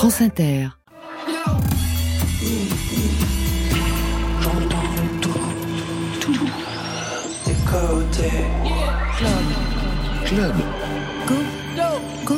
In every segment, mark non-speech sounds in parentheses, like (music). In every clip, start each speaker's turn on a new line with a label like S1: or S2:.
S1: France Inter.
S2: Club. Club. Go. Go.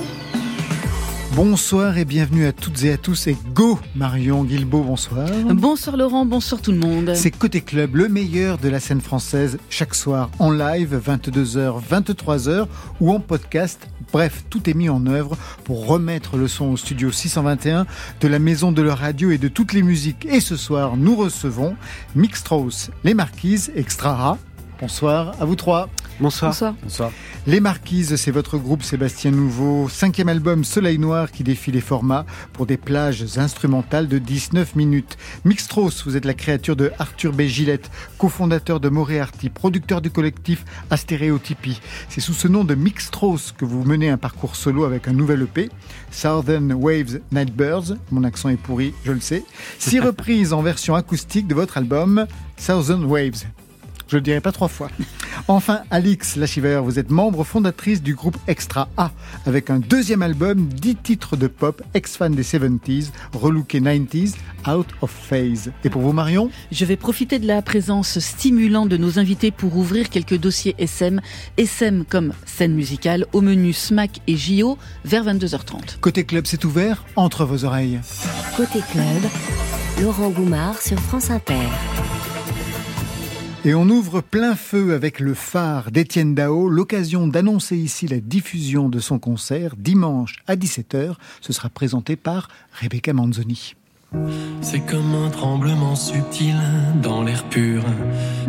S2: Bonsoir et bienvenue à toutes et à tous et go Marion Guilbeault, bonsoir.
S3: Bonsoir Laurent, bonsoir tout le monde.
S2: C'est Côté Club, le meilleur de la scène française, chaque soir en live, 22h, 23h ou en podcast. Bref, tout est mis en œuvre pour remettre le son au studio 621 de la maison de la radio et de toutes les musiques. Et ce soir, nous recevons Mixtrose, Les Marquises, Extra Bonsoir à vous trois.
S3: Bonsoir.
S2: Bonsoir. Les Marquises, c'est votre groupe Sébastien Nouveau, cinquième album Soleil Noir qui défie les formats pour des plages instrumentales de 19 minutes. Mixtros, vous êtes la créature de Arthur B. Gillette, cofondateur de Moréarty, producteur du collectif Astéréotypie. C'est sous ce nom de Mixtros que vous menez un parcours solo avec un nouvel EP, Southern Waves Nightbirds, mon accent est pourri, je le sais, six (laughs) reprises en version acoustique de votre album Southern Waves. Je le dirai pas trois fois. (laughs) Enfin, Alix Lachiver, vous êtes membre fondatrice du groupe Extra A, avec un deuxième album, dix titres de pop, ex-fan des 70s, relooké 90s, Out of Phase. Et pour vous, Marion?
S3: Je vais profiter de la présence stimulante de nos invités pour ouvrir quelques dossiers SM. SM comme scène musicale, au menu SMAC et JO, vers 22h30.
S2: Côté club, c'est ouvert, entre vos oreilles.
S1: Côté club, Laurent Goumard sur France Inter.
S2: Et on ouvre plein feu avec le phare d'Étienne Dao, l'occasion d'annoncer ici la diffusion de son concert dimanche à 17h. Ce sera présenté par Rebecca Manzoni.
S4: C'est comme un tremblement subtil dans l'air pur,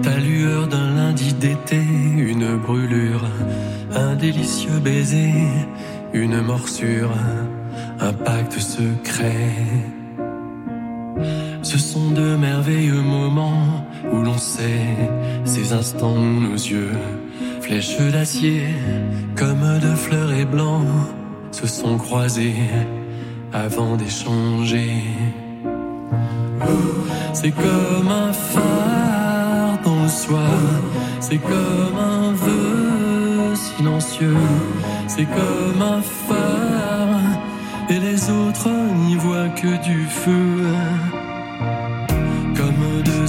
S4: ta lueur d'un lundi d'été, une brûlure, un délicieux baiser, une morsure, un pacte secret. Ce sont de merveilleux moments où l'on sait ces instants où nos yeux, flèches d'acier, comme de fleurs et blancs, se sont croisés avant d'échanger. C'est comme un phare dans le soir, c'est comme un vœu silencieux, c'est comme un phare, et les autres n'y voient que du feu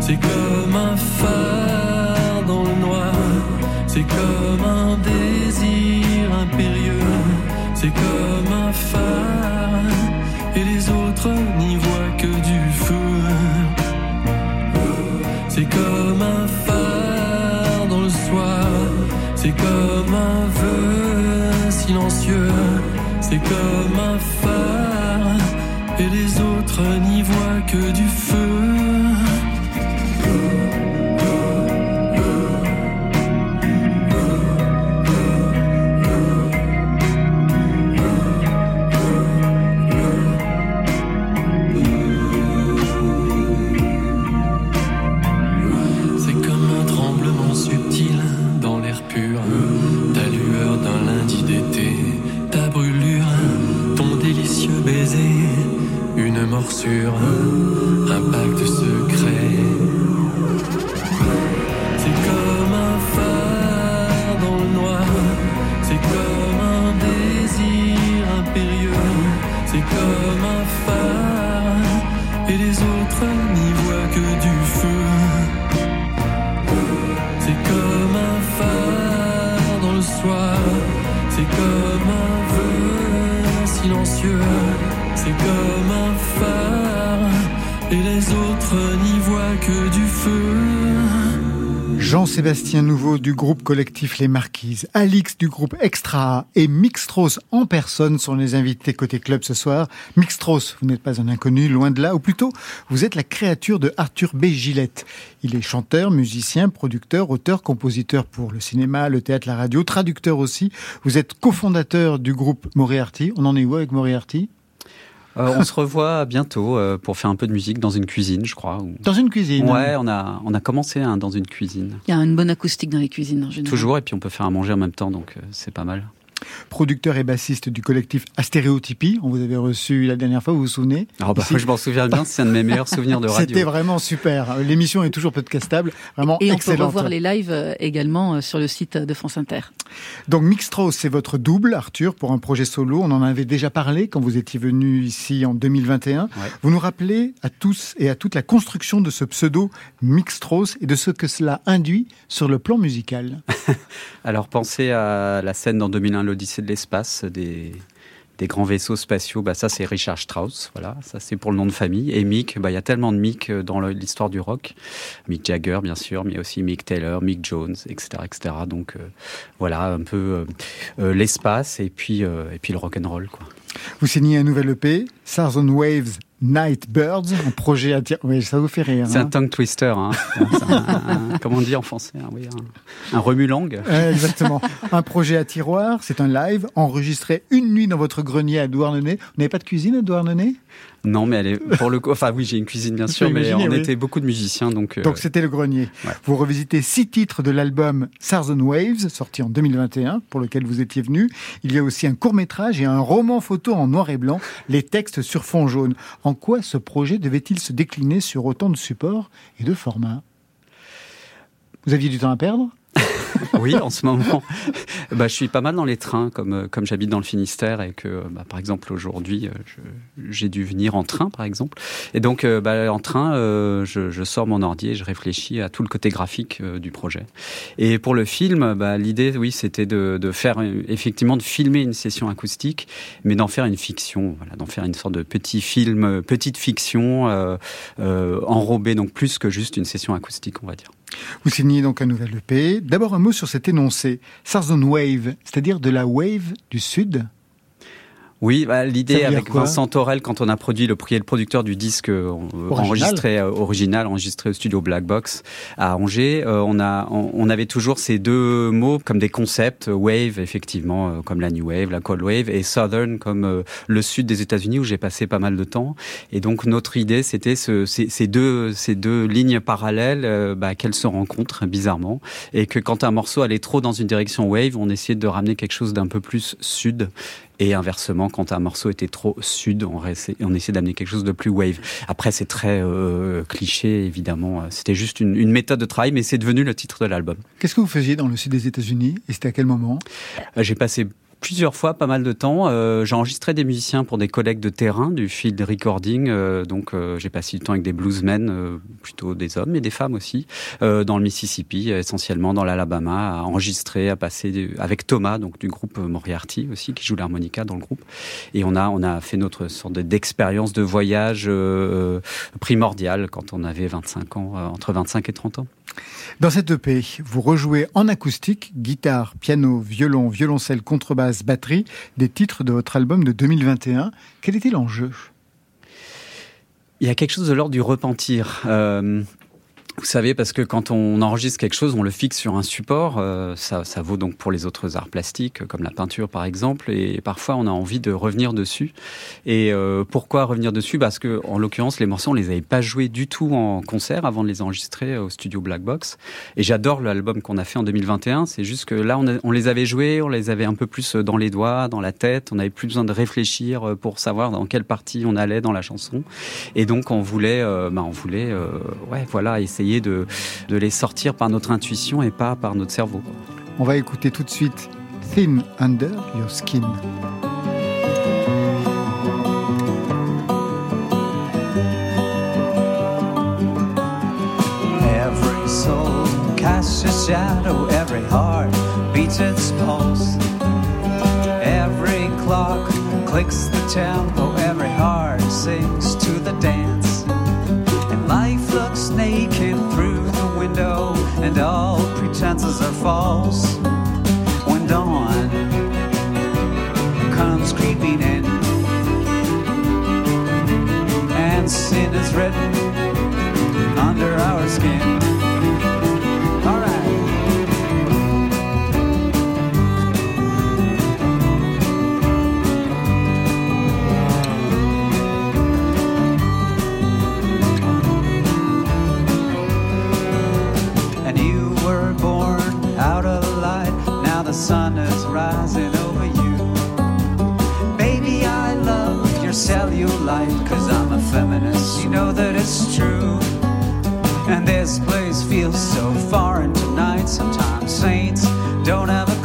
S4: C'est comme un phare dans le noir, c'est comme un désir impérieux, c'est comme un phare, et les autres n'y voient que du feu. C'est comme un phare dans le soir, c'est comme un vœu silencieux, c'est comme un phare, et les autres n'y voient que du feu.
S2: Collectif Les Marquises, Alix du groupe Extra et Mixtros en personne sont les invités côté club ce soir. Mixtros, vous n'êtes pas un inconnu, loin de là, ou plutôt, vous êtes la créature de Arthur B. Gillette. Il est chanteur, musicien, producteur, auteur, compositeur pour le cinéma, le théâtre, la radio, traducteur aussi. Vous êtes cofondateur du groupe Moriarty. On en est où avec Moriarty?
S5: On se revoit bientôt pour faire un peu de musique dans une cuisine, je crois.
S2: Dans une cuisine
S5: Ouais, on a, on a commencé dans une cuisine.
S3: Il y a une bonne acoustique dans les cuisines en général.
S5: Toujours, et puis on peut faire à manger en même temps, donc c'est pas mal
S2: producteur et bassiste du collectif Astéréotypie. On vous avait reçu la dernière fois, vous vous souvenez
S5: ah bah, Je m'en souviens bien, c'est un de mes meilleurs souvenirs de radio.
S2: C'était vraiment super. L'émission est toujours podcastable, vraiment
S3: et
S2: excellente.
S3: Et on peut revoir les lives euh, également euh, sur le site de France Inter.
S2: Donc Mixtros, c'est votre double, Arthur, pour un projet solo. On en avait déjà parlé quand vous étiez venu ici en 2021. Vous nous rappelez à tous et à toute la construction de ce pseudo Mixtros et de ce que cela induit sur le plan musical. (laughs)
S5: Alors pensez à la scène dans 2001, l'Odyssée de l'espace, des, grands vaisseaux spatiaux, bah ça c'est Richard Strauss, voilà, ça c'est pour le nom de famille. Et Mick, bah il y a tellement de Mick euh, dans l'histoire du rock, Mick Jagger bien sûr, mais aussi Mick Taylor, Mick Jones, etc., etc. Donc euh, voilà un peu euh, l'espace et puis et puis le rock.
S2: Vous signez un nouvel EP, Stars on Waves Night Birds, un projet à dire. Oui, ça vous fait rire.
S5: C'est un hein. tongue twister. Hein. comment on dit en français hein, oui, Un, remue-langue.
S2: exactement. un projet à tiroir, c'est un live enregistré une nuit dans votre grenier à Douarnenez. Vous n'avez pas de cuisine à Douarnenez?
S5: Non, mais elle est pour le coup. Enfin, oui, j'ai une cuisine bien sûr, mais on était beaucoup de musiciens, donc.
S2: Euh, donc c'était le grenier. Vous revisitez six titres de l'album Stars Waves, sorti en 2021, pour lequel vous étiez venu. Il y a aussi un court métrage et un roman photo en noir et blanc, les textes sur fond jaune. En quoi ce projet devait-il se décliner sur autant de supports et de formats? Vous aviez du temps à perdre? (laughs)
S5: oui, en ce moment, (laughs) bah, je suis pas mal dans les trains, comme, euh, comme j'habite dans le Finistère et que, bah, par exemple, aujourd'hui, euh, j'ai dû venir en train, par exemple. Et donc, euh, bah, en train, je, je, sors mon ordi et je réfléchis à tout le côté graphique du projet. Et pour le film, bah, l'idée, oui, c'était de, de, faire, effectivement, de filmer une session acoustique, mais d'en faire une fiction, voilà, d'en faire une sorte de petit film, petite fiction, euh, enrobée, donc plus que juste une session acoustique, on va dire.
S2: Vous signez donc un nouvel EP. D'abord un mot sur cet énoncé. Southern Wave, c'est-à-dire de la wave du Sud
S5: oui, bah, l'idée avec Vincent Torel, quand on a produit le, le producteur du disque euh, enregistré euh, original, enregistré au studio Black Box à Angers, euh, on a on, avait toujours ces deux mots comme des concepts wave effectivement comme la new wave, la cold wave et southern comme le sud des États-Unis où j'ai passé pas mal de temps. Et donc notre idée c'était ce, ces, deux ces deux lignes parallèles bah, qu'elles se rencontrent bizarrement et que quand un morceau allait trop dans une direction wave, on essayait de ramener quelque chose d'un peu plus sud et inversement, quand un morceau était trop sud, on, on essayait d'amener quelque chose de plus wave. Après, c'est très euh, cliché, évidemment. C'était juste une, une, méthode de travail, mais c'est devenu le titre de l'album.
S2: Qu'est-ce que vous faisiez dans le sud des États-Unis Et c'était à quel moment?
S5: Euh, J'ai passé plusieurs fois, pas mal de temps. Euh, j'ai enregistré des musiciens pour des collègues de terrain du field recording. Euh, donc euh, j'ai passé du temps avec des bluesmen, plutôt des hommes et des femmes aussi, dans le Mississippi, essentiellement dans l'Alabama, à enregistrer, à passer avec Thomas, donc du groupe Moriarty aussi, qui joue l'harmonica dans le groupe. Et on a on a fait notre sorte d'expérience de voyage primordiale quand on avait 25 ans, entre 25 et 30 ans.
S2: Dans cette EP, vous rejouez en acoustique, guitare, piano, violon, violoncelle, contrebasse, batterie, des titres de votre album de 2021. Quel était l'enjeu
S5: il y a quelque chose de l'ordre du repentir. Euh, vous savez, parce que quand on enregistre quelque chose, on le fixe sur un support. Euh, ça, ça, vaut donc pour les autres arts plastiques, comme la peinture par exemple. Et parfois, on a envie de revenir dessus. Et euh, pourquoi revenir dessus? Parce que, en l'occurrence, les morceaux, on les avait pas joués du tout en concert avant de les enregistrer au studio Black Box. Et j'adore l'album qu'on a fait en 2021. C'est juste que là, on, les avait joués, on les avait un peu plus dans les doigts, dans la tête. On avait plus besoin de réfléchir pour savoir dans quelle partie on allait dans la chanson. Et donc, on voulait, euh, bah, on voulait, euh, ouais, voilà, essayer de, de les sortir par notre intuition et pas par notre cerveau.
S2: On va écouter tout de suite Thin Under Your Skin. Every soul casts a shadow, every heart beats its pulse. Every clock clicks the tempo, every heart sings to the dance. Pretenses are false. When dawn comes creeping in, and sin is written
S6: know that it's true. And this place feels so foreign tonight, sometimes saints don't have a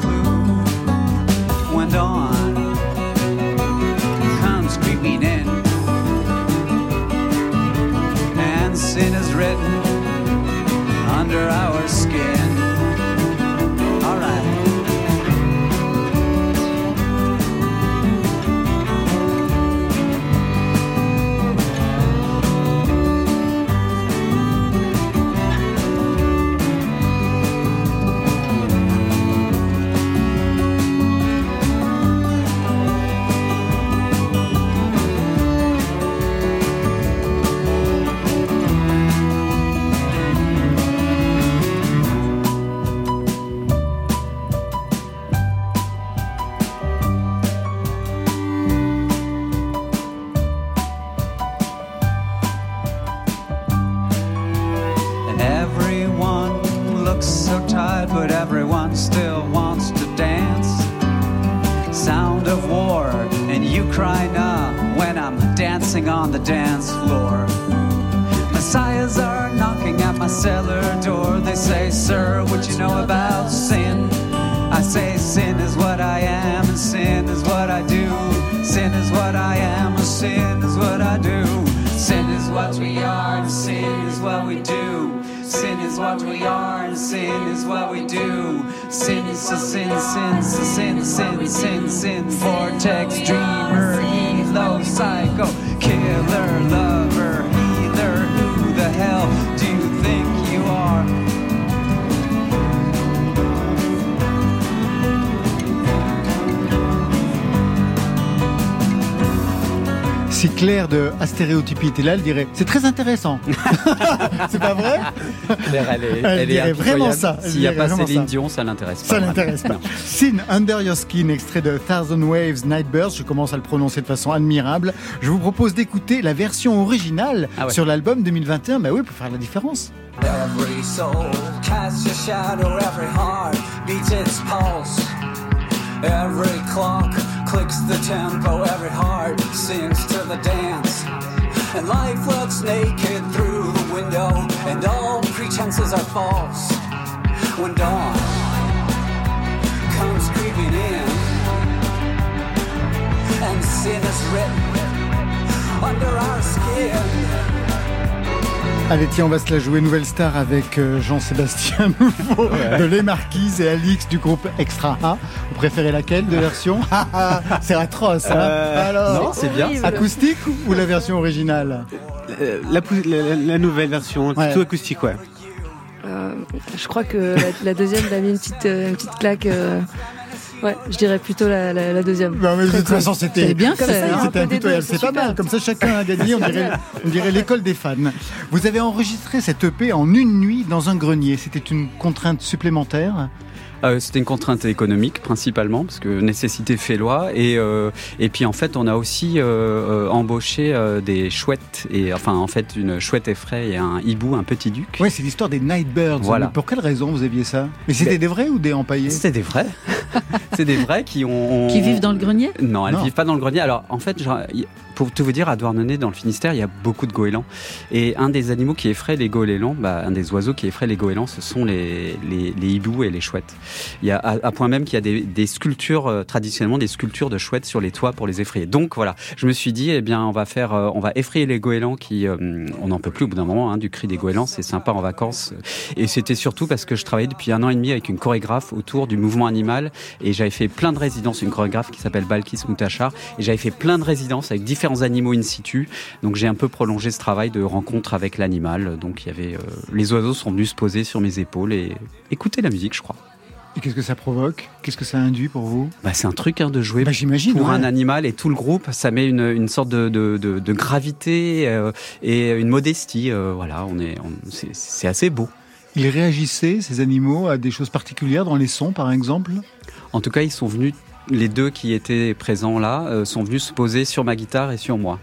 S6: sin, sin, sin, sin, sin, sin. Vortex, dreamer,
S2: Si Claire de Astéréotypie était là, elle dirait c'est très intéressant. (laughs) c'est pas vrai
S5: Claire, elle est,
S2: elle, dirait vraiment ça.
S5: S'il n'y a pas Céline Dion, ça l'intéresse pas.
S2: Ça l'intéresse pas. Sin Under Your Skin, extrait de Thousand Waves Nightbirds. Je commence à le prononcer de façon admirable. Je vous propose d'écouter la version originale ah ouais. sur l'album 2021. Bah oui, pour faire la différence. Every soul casts a shadow, every heart beats its pulse. Every clock clicks the tempo, every heart sings to the dance. And life looks naked through the window, and all pretenses are false. When dawn comes creeping in, and sin is written under our skin. Allez, tiens, on va se la jouer nouvelle star avec euh, Jean-Sébastien (laughs) Nouveau de Les Marquises et Alix du groupe Extra A. Vous préférez laquelle de version (laughs) C'est atroce, hein
S5: euh, Alors, Non, c'est bien.
S2: Acoustique ou la version originale
S7: euh, la, la, la, nouvelle version, ouais. plutôt acoustique, ouais.
S8: Euh, je crois que la, la deuxième a mis une petite, une petite claque. Ouais, je dirais plutôt la, la, la deuxième.
S2: Non, mais de toute façon, c'était
S3: bien fait.
S2: C'était impitoyable. C'est pas mal. Comme ça, chacun a gagné. On dirait, (laughs) on dirait l'école des fans. Vous avez enregistré cette EP en une nuit dans un grenier. C'était une contrainte supplémentaire?
S5: Euh, C'était une contrainte économique principalement, parce que nécessité fait loi. Et, euh, et puis en fait, on a aussi euh, embauché euh, des chouettes, et enfin en fait une chouette effraie et un hibou, un petit duc.
S2: Oui, c'est l'histoire des Nightbirds. Voilà. pour quelle raison vous aviez ça? Mais c'était des vrais ou des empaillés?
S5: C'était des vrais. C'est des vrais qui ont...
S3: Qui vivent dans le grenier?
S5: Non, elles ne vivent pas dans le grenier. Alors en fait, genre, pour tout vous dire, à Douarnenez, dans le Finistère, il y a beaucoup de goélands. Et un des animaux qui effraie les goélands, bah, un des oiseaux qui effraie les goélands, ce sont les, les, les hiboux et les chouettes. Il y a à, point même qu'il y a des, des sculptures, euh, traditionnellement des sculptures de chouettes sur les toits pour les effrayer. Donc voilà, je me suis dit, eh bien, on va faire, euh, on va effrayer les goélands qui, euh, on n'en peut plus au bout d'un moment, hein, du cri des goélands, c'est sympa en vacances. Et c'était surtout parce que je travaillais depuis un an et demi avec une chorégraphe autour du mouvement animal et j'avais fait plein de résidences, une chorégraphe qui s'appelle Balkis Moutachar, et j'avais fait plein de résidences avec différents animaux in situ donc j'ai un peu prolongé ce travail de rencontre avec l'animal. Donc il y avait euh, les oiseaux sont venus se poser sur mes épaules et écouter la musique, je crois.
S2: Et qu'est-ce que ça provoque? Qu'est-ce que ça induit pour vous?
S5: Bah, C'est un truc hein, de jouer
S2: bah,
S5: pour
S2: ouais.
S5: un animal et tout le groupe. Ça met une, une sorte de, de, de, de gravité euh, et une modestie. Euh, voilà, on est, on, c'est assez beau.
S2: Ils réagissaient, ces animaux, à des choses particulières dans les sons, par exemple?
S5: En tout cas, ils sont venus, les deux qui étaient présents là, euh, sont venus se poser sur ma guitare et sur moi.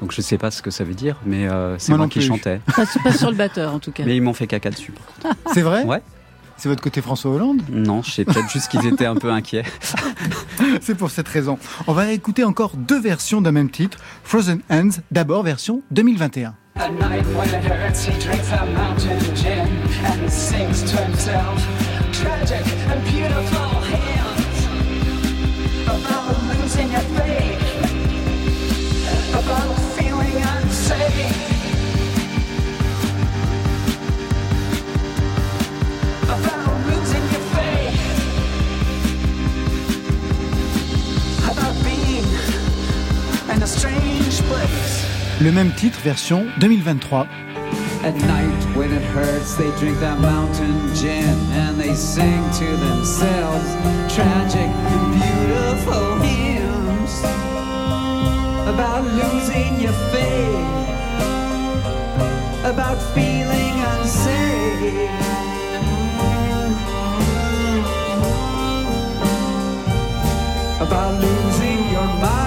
S5: Donc je sais pas ce que ça veut dire, mais euh, c'est moi, moi qui chantais.
S3: Pas, pas, sur le batteur en tout cas.
S5: Mais ils m'ont fait caca dessus. (laughs)
S2: C'est vrai
S5: Ouais.
S2: C'est votre côté François Hollande
S5: Non, je sais peut-être juste qu'ils étaient un peu inquiets. (laughs)
S2: C'est pour cette raison. On va écouter encore deux versions d'un même titre, Frozen Hands, d'abord version 2021. Le même titre, version 2023. At night when it hurts, they drink that mountain gin and they sing to themselves tragic and beautiful hymns about losing your faith, about feeling unsafe. About losing your mind.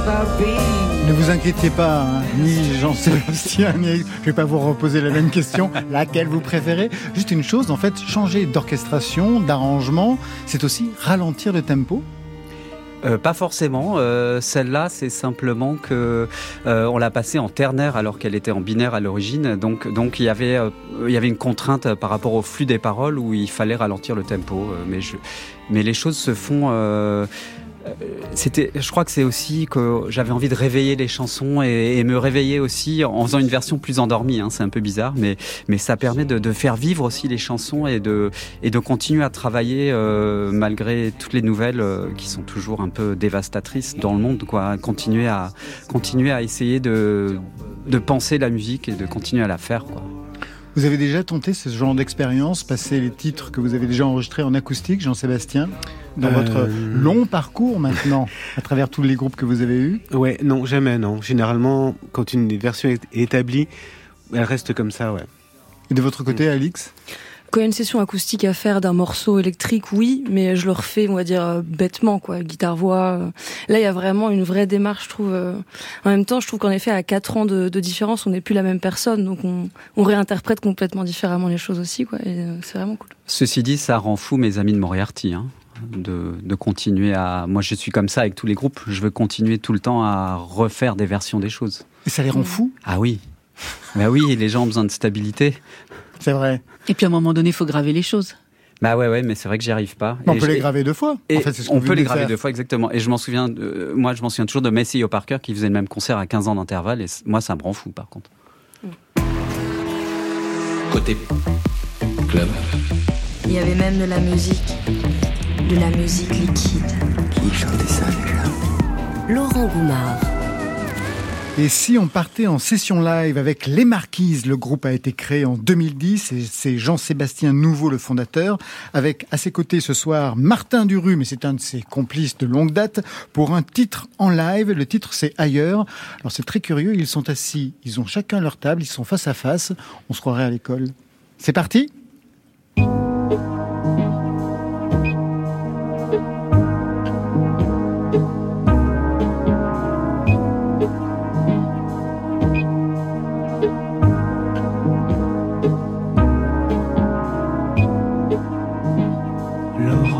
S2: Ne vous inquiétez pas, hein, ni Jean-Sébastien, ni je vais pas vous reposer la même question. (laughs) Laquelle vous préférez? Juste une chose, en fait, changer d'orchestration, d'arrangement, c'est aussi ralentir le tempo?
S5: Euh, pas forcément. Euh, celle-là, c'est simplement que euh, on l'a passée en ternaire alors qu'elle était en binaire à l'origine. Donc, donc il y avait, il y avait une contrainte par rapport au flux des paroles où il fallait ralentir le tempo. mais je, mais les choses se font euh, c'était, je crois que c'est aussi que j'avais envie de réveiller les chansons et, me réveiller aussi en faisant une version plus endormie. Hein, c'est un peu bizarre, mais mais ça permet de, faire vivre aussi les chansons et de et de continuer à travailler euh, malgré toutes les nouvelles euh, qui sont toujours un peu dévastatrices dans le monde. Continuer à continuer à essayer de de penser la musique et de continuer à la faire.
S2: Vous avez déjà tenté ce genre d'expérience, passer les titres que vous avez déjà enregistrés en acoustique, Jean-Sébastien? Dans votre euh, long parcours maintenant, (laughs) à travers tous les groupes que vous avez eus
S7: Ouais, non, jamais, non. Généralement, quand une version est établie, elle reste comme ça, ouais.
S2: Et de votre côté, Alix
S8: quand il y a une session acoustique à faire d'un morceau électrique, oui, mais je le refais, on va dire, euh, bêtement, quoi, guitare-voix. Là, il y a vraiment une vraie démarche, je trouve. Euh. En même temps, je trouve qu'en effet, à quatre ans de, différence, on n'est plus la même personne, donc on, réinterprète complètement différemment les choses aussi, quoi, et c'est vraiment cool.
S5: Ceci dit, ça rend fou mes amis de Moriarty, hein de, continuer à. Moi, je suis comme ça avec tous les groupes. Je veux continuer tout le temps à refaire des versions des choses.
S2: Et ça les rend fous?
S5: Ah oui. bah oui, les gens ont besoin de stabilité.
S2: C'est vrai.
S3: Et puis à un moment donné, il faut graver les choses.
S5: Bah ouais, ouais, mais c'est vrai que j'y arrive pas.
S2: On peut les graver deux fois.
S5: Et on peut les graver deux fois, exactement. Et je m'en souviens, moi, je m'en souviens toujours de Messi Parker qui faisait le même concert à 15 ans d'intervalle. Et moi, ça me rend fou, par contre.
S9: Côté club.
S10: Il y avait même de la musique de la musique liquide.
S9: Qui chantait ça déjà
S1: Laurent Goumard.
S2: Et si on partait en session live avec Les Marquises, le groupe a été créé en 2010 et c'est Jean-Sébastien Nouveau le fondateur, avec à ses côtés ce soir Martin Duru, mais c'est un de ses complices de longue date, pour un titre en live. Le titre c'est Ailleurs. Alors c'est très curieux, ils sont assis, ils ont chacun leur table, ils sont face à face, on se croirait à l'école. C'est parti? 然后。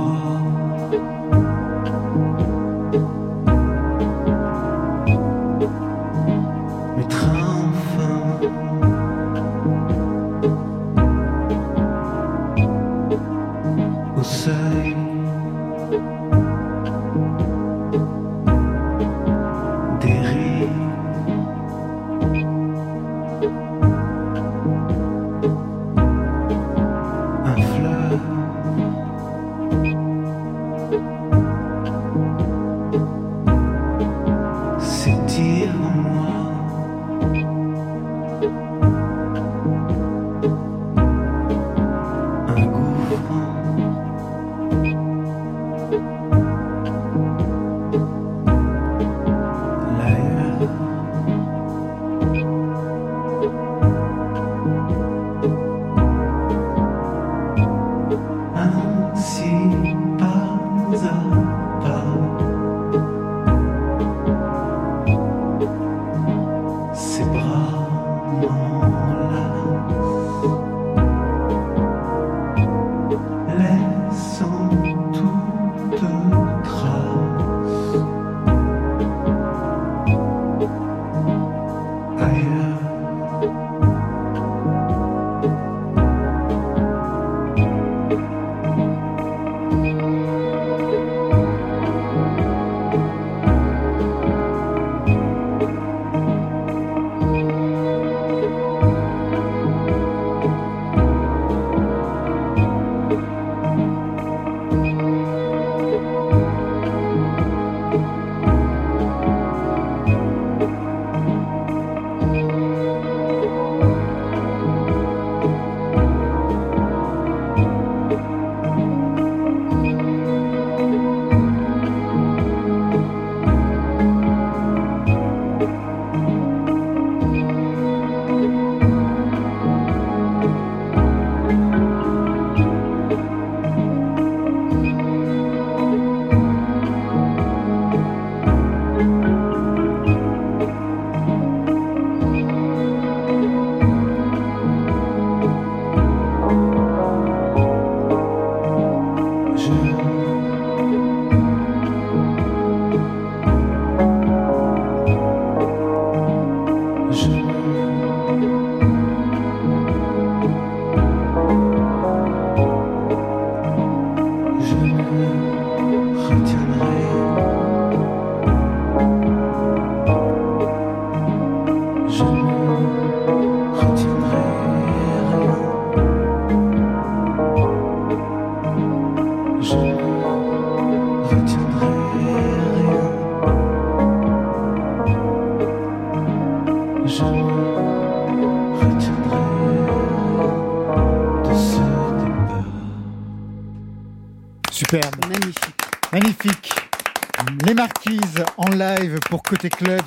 S2: Côté Club,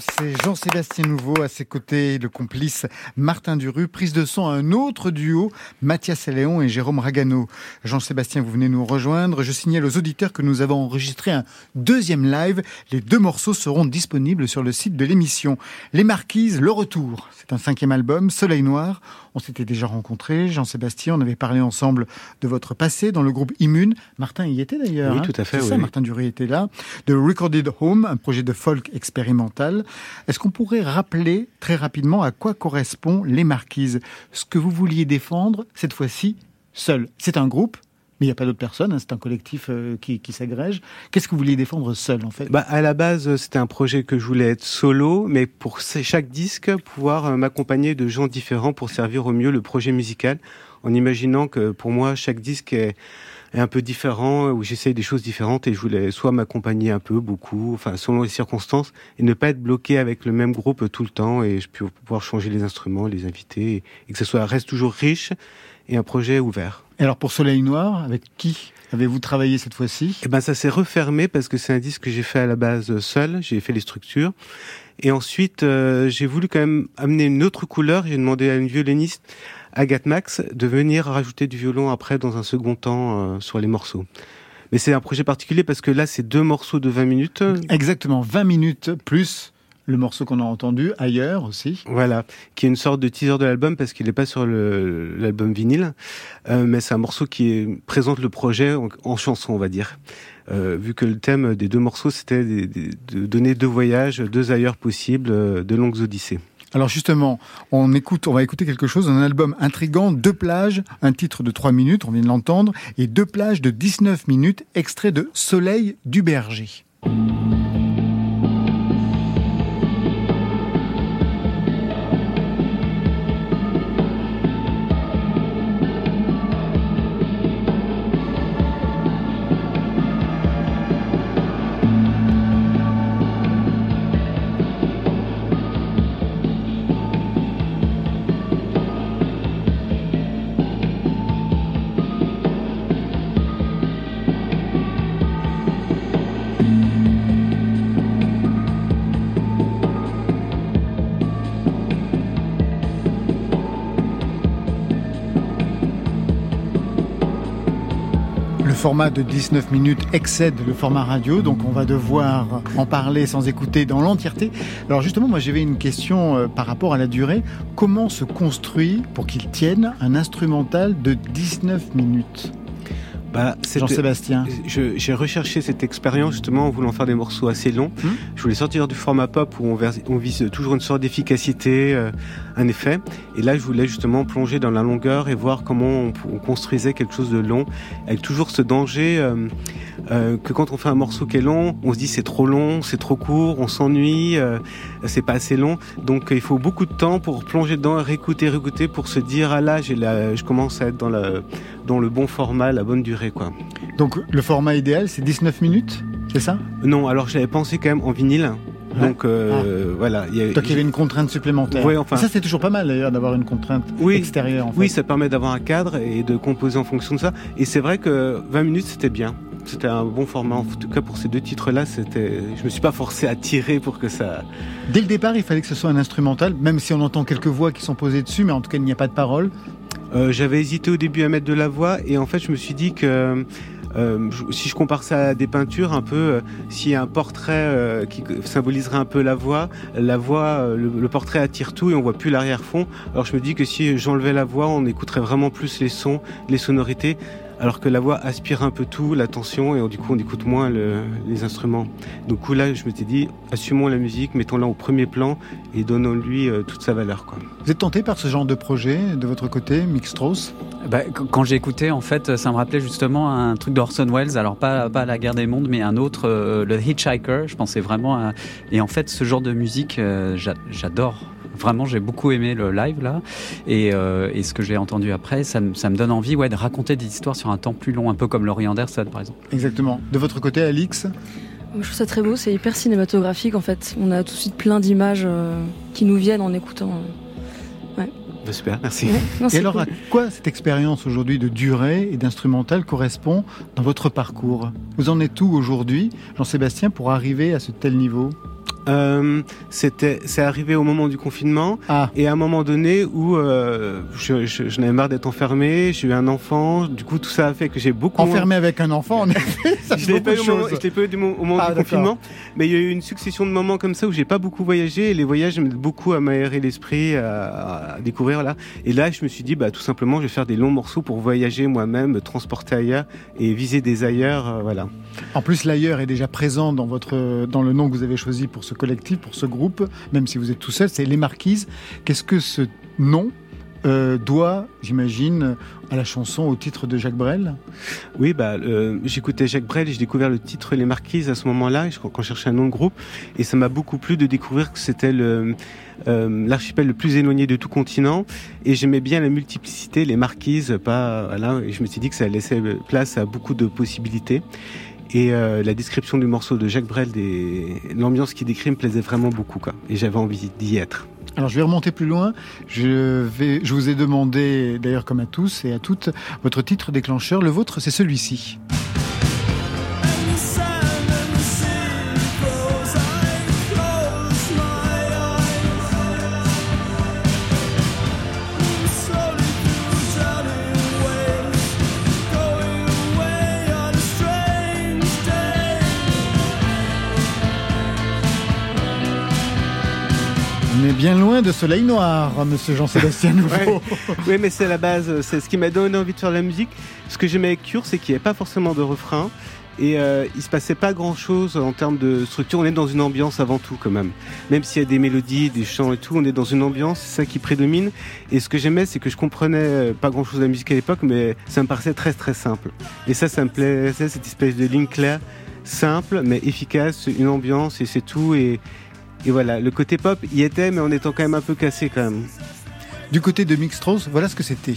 S2: c'est Jean-Sébastien Nouveau, à ses côtés le complice Martin Duru, prise de son à un autre duo, Mathias Léon et Jérôme Ragano. Jean-Sébastien, vous venez nous rejoindre. Je signale aux auditeurs que nous avons enregistré un deuxième live. Les deux morceaux seront disponibles sur le site de l'émission. Les Marquises, le retour. C'est un cinquième album, Soleil Noir. On s'était déjà rencontrés, Jean-Sébastien, on avait parlé ensemble de votre passé dans le groupe Immune. Martin y était d'ailleurs.
S7: Oui, tout à fait.
S2: ça, Martin Dury était là. De Recorded Home, un projet de folk expérimental. Est-ce qu'on pourrait rappeler très rapidement à quoi correspond Les Marquises Ce que vous vouliez défendre, cette fois-ci, seul. C'est un groupe, mais il n'y a pas d'autres personnes, hein, c'est un collectif euh, qui, s'agrège. Qu'est-ce que vous vouliez défendre seul en fait?
S7: Bah, À la base, c'était un projet que je voulais être solo, mais pour chaque disque, pouvoir euh, m'accompagner de gens différents pour servir au mieux le projet musical, en imaginant que pour moi, chaque disque est, un peu différent, où j'essaye des choses différentes et je voulais soit m'accompagner un peu, beaucoup, enfin selon les circonstances, et ne pas être bloqué avec le même groupe tout le temps et je peux pouvoir changer les instruments, les invités, et que ce soit reste toujours riche et un projet ouvert.
S2: Et alors pour Soleil Noir, avec qui avez-vous travaillé cette fois-ci?
S7: Eh ben ça s'est refermé parce que c'est un disque que j'ai fait à la base seul. J'ai fait les structures et ensuite euh, j'ai voulu quand même amener une autre couleur. J'ai demandé à une violoniste, Agathe Max, de venir rajouter du violon après dans un second temps euh, sur les morceaux. Mais c'est un projet particulier parce que là c'est deux morceaux de 20 minutes.
S2: Exactement, 20 minutes plus le morceau qu'on a entendu ailleurs aussi.
S7: Voilà, qui est une sorte de teaser de l'album parce qu'il n'est pas sur l'album vinyle, euh, mais c'est un morceau qui présente le projet en, chanson, on va dire. Euh, vu que le thème des deux morceaux, c'était de donner deux voyages, deux ailleurs possibles, de longues odyssées.
S2: Alors justement, on écoute, on va écouter quelque chose, un album intrigant, deux plages, un titre de trois minutes, on vient de l'entendre, et deux plages de 19 minutes, extrait de Soleil du Berger. Format de 19 minutes excède le format radio, donc on va devoir en parler sans écouter dans l'entièreté. Alors justement, moi j'avais une question euh, par rapport à la durée. Comment se construit, pour qu'il tienne, un instrumental de 19 minutes?
S7: Bah,
S2: Jean-Sébastien
S7: J'ai recherché cette expérience justement en voulant faire des morceaux assez longs. Hmm je voulais sortir du format pop où on, vise toujours une sorte d'efficacité, euh, un effet. Et là, je voulais justement plonger dans la longueur et voir comment on, construisait quelque chose de long, avec toujours ce danger euh, euh, que quand on fait un morceau qui est long, on se dit c'est trop long, c'est trop court, on s'ennuie, c'est pas assez long. Donc il faut beaucoup de temps pour plonger dedans, réécouter, réécouter, pour se dire ah là, je commence à être dans, la, dans le bon format, la bonne durée. Quoi.
S2: Donc le format idéal, c'est 19 minutes c'est ça?
S7: Non, alors j'avais pensé quand même en vinyle. Donc euh, ah. voilà.
S2: Y a, Donc il y avait une contrainte supplémentaire.
S7: Oui, enfin.
S2: ça c'est toujours pas mal d'ailleurs d'avoir une contrainte extérieure. En fait.
S7: Oui, ça permet d'avoir un cadre et de composer en fonction de ça. Et c'est vrai que 20 minutes c'était bien. C'était un bon format. En tout cas pour ces deux titres-là, c'était. Je me suis pas forcé à tirer pour que ça.
S2: Dès le départ, il fallait que ce soit un instrumental, même si on entend quelques voix qui sont posées dessus, mais en tout cas il n'y a pas de parole.
S7: Euh, j'avais hésité au début à mettre de la voix et en fait je me suis dit que euh, si je compare ça à des peintures, un peu, euh, un portrait euh, qui symboliserait un peu la voix, la voix, le, portrait attire tout et on voit plus l'arrière-fond. Alors je me dis que si j'enlevais la voix, on écouterait vraiment plus les sons, les sonorités alors que la voix aspire un peu tout, l'attention, et du coup on écoute moins les instruments. Donc là, je m'étais dit, assumons la musique, mettons-la au premier plan et donnons-lui euh, toute sa valeur. Quoi.
S2: Vous êtes tenté par ce genre de projet de votre côté, Mixtros
S5: bah, Quand j'ai écouté, en fait, ça me rappelait justement un truc d'Orson Welles, alors pas, pas La guerre des mondes, mais un autre, euh, le Hitchhiker, je pensais vraiment à... Et en fait, ce genre de musique, euh, j'adore. Vraiment, j'ai beaucoup aimé le live là. Euh, et, ce que j'ai entendu après, ça, me donne envie ouais, de raconter des histoires sur un temps plus long, un peu comme Laurie Anderson par exemple.
S2: Exactement. De votre côté, Alix
S8: je trouve ça très beau, c'est hyper cinématographique en fait. On a tout de suite plein d'images euh, qui nous viennent en écoutant.
S7: J'espère, merci.
S2: et alors, à quoi cette expérience aujourd'hui de durée et d'instrumental correspond dans votre parcours? Vous en êtes où aujourd'hui, Jean-Sébastien, pour arriver à ce tel niveau?
S7: Euh, c'était, c'est arrivé au moment du confinement ah. et à un moment donné où euh, je, je, je n'avais marre d'être enfermé, j'ai eu un enfant, du coup tout ça a fait que j'ai beaucoup
S2: enfermé avec un enfant. En effet, (laughs) ça
S7: je l'ai pas eu au moment, je l'ai pas eu au moment ah, du confinement, mais il y a eu une succession de moments comme ça où j'ai pas beaucoup voyagé et les voyages m'aident beaucoup à m'aérer l'esprit, à, à, découvrir là. Et là, je me suis dit bah tout simplement, je vais faire des longs morceaux pour voyager moi-même, me transporter ailleurs et viser des ailleurs, euh, voilà.
S2: En plus, l'ailleurs est déjà présent dans votre dans le nom que vous avez choisi pour ce collectif, pour ce groupe, même si vous êtes tout seul, c'est Les Marquises. Qu'est-ce que ce nom euh, doit, j'imagine, à la chanson au titre de Jacques Brel?
S7: Oui, bah, euh, j'écoutais Jacques Brel j'ai découvert le titre Les Marquises à ce moment-là, quand je cherchais un nom de groupe, et ça m'a beaucoup plu de découvrir que c'était euh, l'archipel le plus éloigné de tout continent, et j'aimais bien la multiplicité, les marquises, pas voilà, et je me suis dit que ça laissait place à beaucoup de possibilités. Et euh, la description du morceau de Jacques Brel, l'ambiance qu'il décrit me plaisait vraiment beaucoup. Quoi. Et j'avais envie d'y être.
S2: Alors je vais remonter plus loin. Je, vais, je vous ai demandé, d'ailleurs comme à tous et à toutes, votre titre déclencheur. Le vôtre, c'est celui-ci. Bien loin de Soleil Noir, monsieur Jean-Sébastien (laughs) Nouveau.
S7: oui, mais c'est la base, c'est ce qui m'a donné envie de faire de la musique. Ce que j'aimais avec Cure, c'est qu'il n'y avait pas forcément de refrain. Et euh, il se passait pas grand chose en termes de structure. On est dans une ambiance avant tout, quand même. Même s'il y a des mélodies, des chants et tout, on est dans une ambiance, c'est ça qui prédomine. Et ce que j'aimais, c'est que je comprenais euh, pas grand chose de la musique à l'époque, mais ça me paraissait très très simple. Et ça, ça me plaisait, cette espèce de ligne claire, simple, mais efficace, une ambiance et c'est tout. Et, et voilà, le côté pop y était, mais en étant quand même un peu cassé quand même.
S2: Du côté de Mixtros, voilà ce que c'était.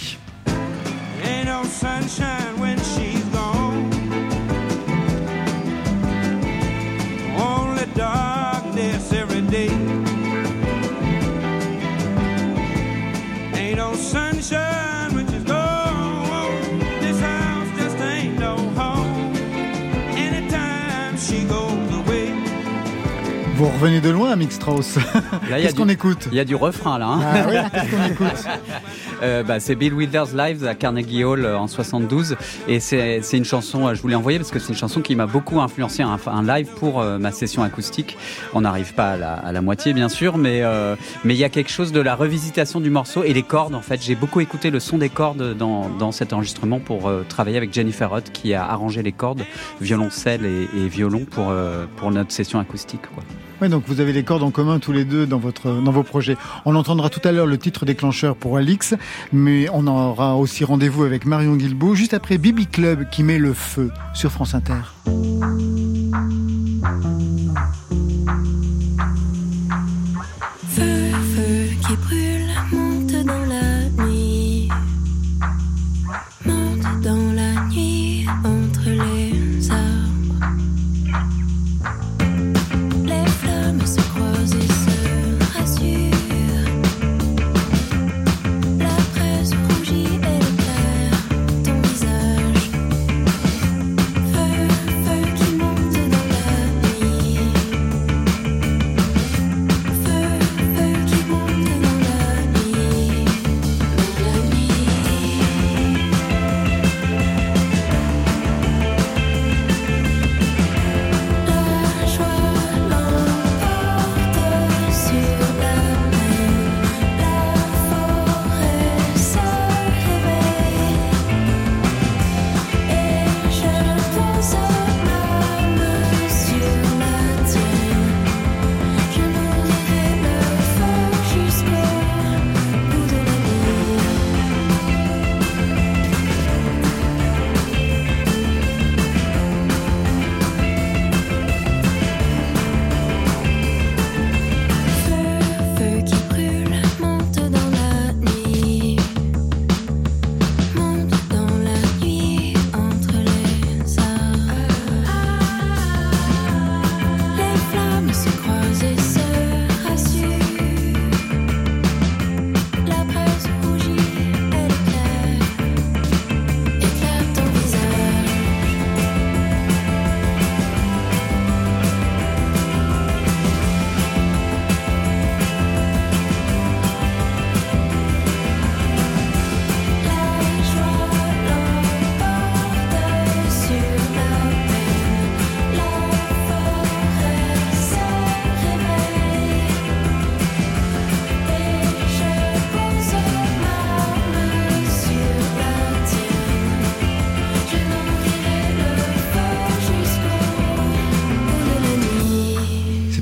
S2: Vous revenez de loin, Mick Strauss. (laughs) Qu'est-ce qu'on écoute?
S5: Il y a du refrain là. Hein
S2: ah oui, qu'est-ce qu'on écoute? (laughs)
S5: Euh, bah, C'est Bill Withers Live à Carnegie Hall euh, en 72. Et c'est une chanson, euh, je voulais envoyer parce que c'est une chanson qui m'a beaucoup influencé, un, un live pour euh, ma session acoustique. On n'arrive pas à la, à la, moitié, bien sûr, mais mais il y a quelque chose de la revisitation du morceau et les cordes. En fait, j'ai beaucoup écouté le son des cordes dans, dans cet enregistrement pour travailler avec Jennifer Roth qui a arrangé les cordes, violoncelle et, et violon pour, pour notre session acoustique. Quoi.
S2: Oui, donc vous avez les cordes en commun tous les deux dans, votre, dans vos projets. On entendra tout à l'heure le titre déclencheur pour Alix, mais on aura aussi rendez-vous avec Marion Guilbault juste après Bibi Club qui met le feu sur France Inter.
S11: Feu, feu qui brûle,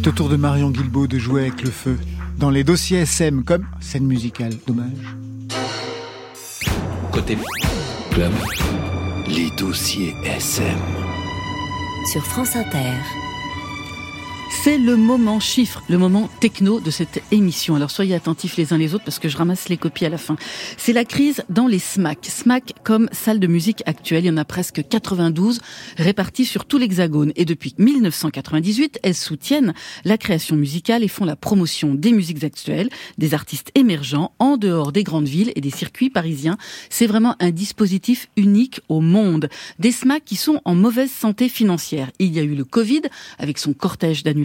S2: C'est au tour de Marion Guilbault de jouer avec le feu. Dans les dossiers SM comme scène musicale. Dommage.
S9: Côté club, les dossiers SM.
S1: Sur France Inter.
S3: C'est le moment chiffre, le moment techno de cette émission. Alors soyez attentifs les uns les autres parce que je ramasse les copies à la fin. C'est la crise dans les SMAC. SMAC comme salle de musique actuelle, il y en a presque 92 réparties sur tout l'hexagone. Et depuis 1998, elles soutiennent la création musicale et font la promotion des musiques actuelles, des artistes émergents en dehors des grandes villes et des circuits parisiens. C'est vraiment un dispositif unique au monde. Des SMAC qui sont en mauvaise santé financière. Il y a eu le Covid avec son cortège d'annulation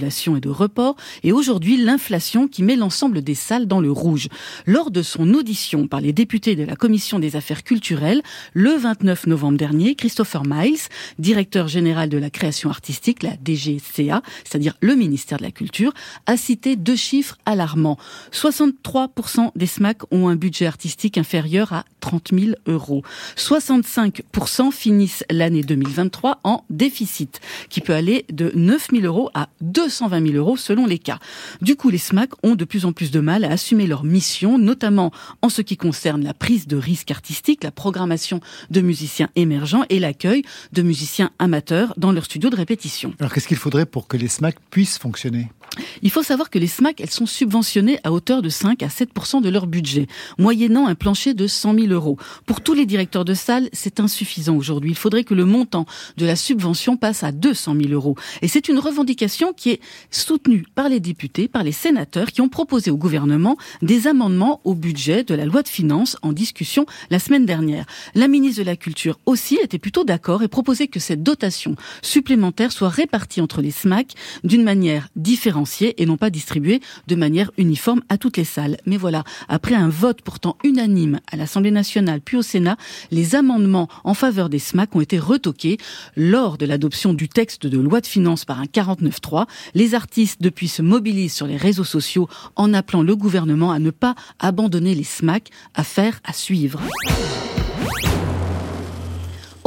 S3: et aujourd'hui l'inflation qui met l'ensemble des salles dans le rouge. Lors de son audition par les députés de la Commission des affaires culturelles, le 29 novembre dernier, Christopher Miles, directeur général de la création artistique, la DGCA, c'est-à-dire le ministère de la Culture, a cité deux chiffres alarmants. 63% des SMAC ont un budget artistique inférieur à 30 000 euros. 65% finissent l'année 2023 en déficit, qui peut aller de 9 000 euros à 220 000 euros selon les cas. Du coup, les SMAC ont de plus en plus de mal à assumer leur mission, notamment en ce qui concerne la prise de risque artistique, la programmation de musiciens émergents et l'accueil de musiciens amateurs dans leur studio de répétition.
S2: Alors qu'est-ce qu'il faudrait pour que les SMAC puissent fonctionner?
S3: Il faut savoir que les SMAC, elles sont subventionnées à hauteur de 5 à 7% de leur budget, moyennant un plancher de 100 000 euros. Pour tous les directeurs de salle, c'est insuffisant aujourd'hui. Il faudrait que le montant de la subvention passe à 200 000 euros. Et c'est une revendication qui est soutenue par les députés, par les sénateurs, qui ont proposé au gouvernement des amendements au budget de la loi de finances en discussion la semaine dernière. La ministre de la Culture aussi était plutôt d'accord et proposait que cette dotation supplémentaire soit répartie entre les SMAC d'une manière différente et non pas distribué de manière uniforme à toutes les salles. Mais voilà, après un vote pourtant unanime à l'Assemblée nationale puis au Sénat, les amendements en faveur des SMAC ont été retoqués lors de l'adoption du texte de loi de finances par un 49.3. Les artistes depuis se mobilisent sur les réseaux sociaux en appelant le gouvernement à ne pas abandonner les SMAC, à faire à suivre.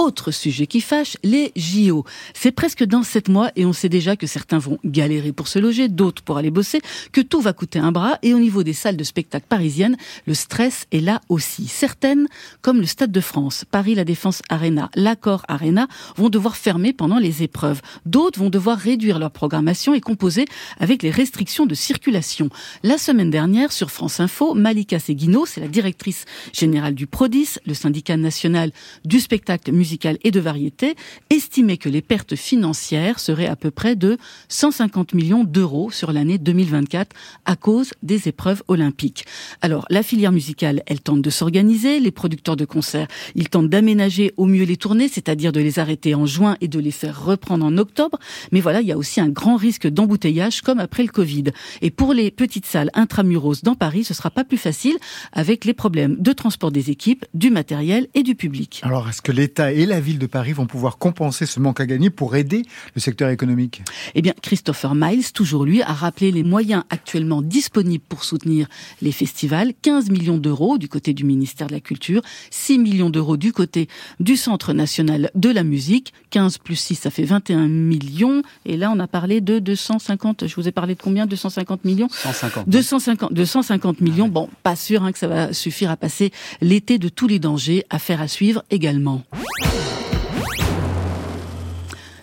S3: Autre sujet qui fâche, les JO. C'est presque dans sept mois et on sait déjà que certains vont galérer pour se loger, d'autres pour aller bosser, que tout va coûter un bras et au niveau des salles de spectacle parisiennes, le stress est là aussi. Certaines, comme le Stade de France, Paris La Défense Arena, l'Accord Arena, vont devoir fermer pendant les épreuves. D'autres vont devoir réduire leur programmation et composer avec les restrictions de circulation. La semaine dernière, sur France Info, Malika Seguino, c'est la directrice générale du Prodis, le syndicat national du spectacle musical et de variété, estimait que les pertes financières seraient à peu près de 150 millions d'euros sur l'année 2024 à cause des épreuves olympiques. Alors, la filière musicale, elle tente de s'organiser, les producteurs de concerts, ils tentent d'aménager au mieux les tournées, c'est-à-dire de les arrêter en juin et de les faire reprendre en octobre. Mais voilà, il y a aussi un grand risque d'embouteillage comme après le Covid. Et pour les petites salles intramuros dans Paris, ce sera pas plus facile avec les problèmes de transport des équipes, du matériel et du public.
S2: Alors, est-ce que l'État la ville de Paris vont pouvoir compenser ce manque à gagner pour aider le secteur économique
S3: Eh bien, Christopher Miles, toujours lui, a rappelé les moyens actuellement disponibles pour soutenir les festivals. 15 millions d'euros du côté du ministère de la Culture, 6 millions d'euros du côté du Centre national de la musique. 15 plus 6, ça fait 21 millions. Et là, on a parlé de 250, je vous ai parlé de combien? 250 millions?
S5: 150.
S3: 250, 250 millions. Bon, pas sûr hein, que ça va suffire à passer l'été de tous les dangers. Affaire à suivre également.